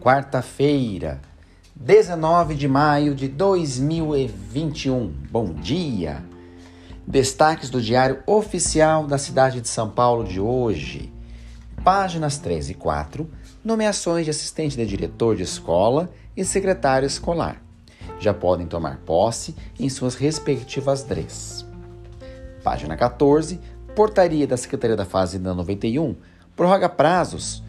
quarta-feira, 19 de maio de 2021. Bom dia! Destaques do Diário Oficial da cidade de São Paulo de hoje. Páginas 3 e 4. Nomeações de assistente de diretor de escola e secretário escolar. Já podem tomar posse em suas respectivas DREs. Página 14. Portaria da Secretaria da Fazenda 91 prorroga prazos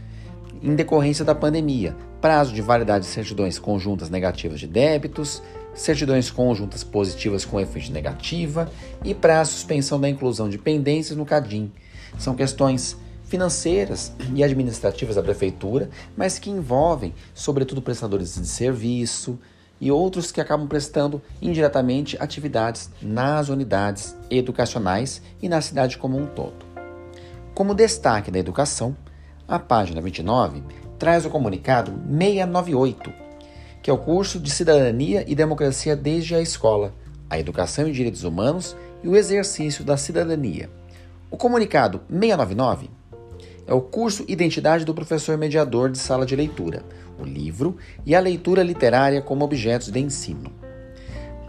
em decorrência da pandemia, prazo de validade de certidões conjuntas negativas de débitos, certidões conjuntas positivas com efeito negativa e prazo de suspensão da inclusão de pendências no CADIM. São questões financeiras e administrativas da prefeitura, mas que envolvem, sobretudo, prestadores de serviço e outros que acabam prestando indiretamente atividades nas unidades educacionais e na cidade como um todo. Como destaque da educação, a página 29 traz o comunicado 698, que é o curso de Cidadania e Democracia desde a escola, a educação e direitos humanos e o exercício da cidadania. O comunicado 699 é o curso Identidade do Professor Mediador de Sala de Leitura, o livro e a leitura literária como objetos de ensino.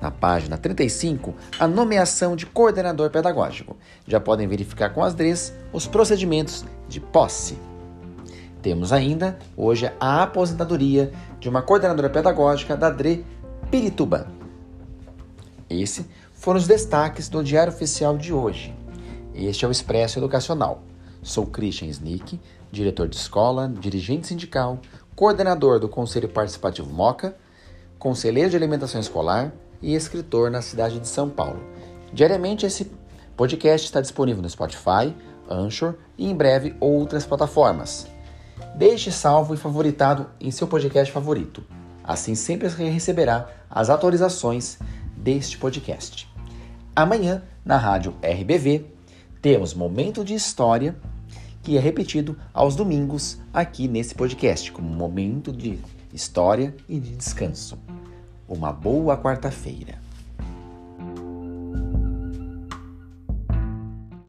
Na página 35, a nomeação de coordenador pedagógico. Já podem verificar com as DREs os procedimentos de posse. Temos ainda, hoje, a aposentadoria de uma coordenadora pedagógica da DRE Pirituba. Esses foram os destaques do Diário Oficial de hoje. Este é o Expresso Educacional. Sou Christian Snick, diretor de escola, dirigente sindical, coordenador do Conselho Participativo MOCA, conselheiro de alimentação escolar e escritor na cidade de São Paulo. Diariamente, esse podcast está disponível no Spotify, Anchor e em breve outras plataformas. Deixe salvo e favoritado em seu podcast favorito. Assim sempre receberá as atualizações deste podcast. Amanhã, na rádio RBV, temos Momento de História, que é repetido aos domingos aqui nesse podcast, como momento de história e de descanso. Uma boa quarta-feira.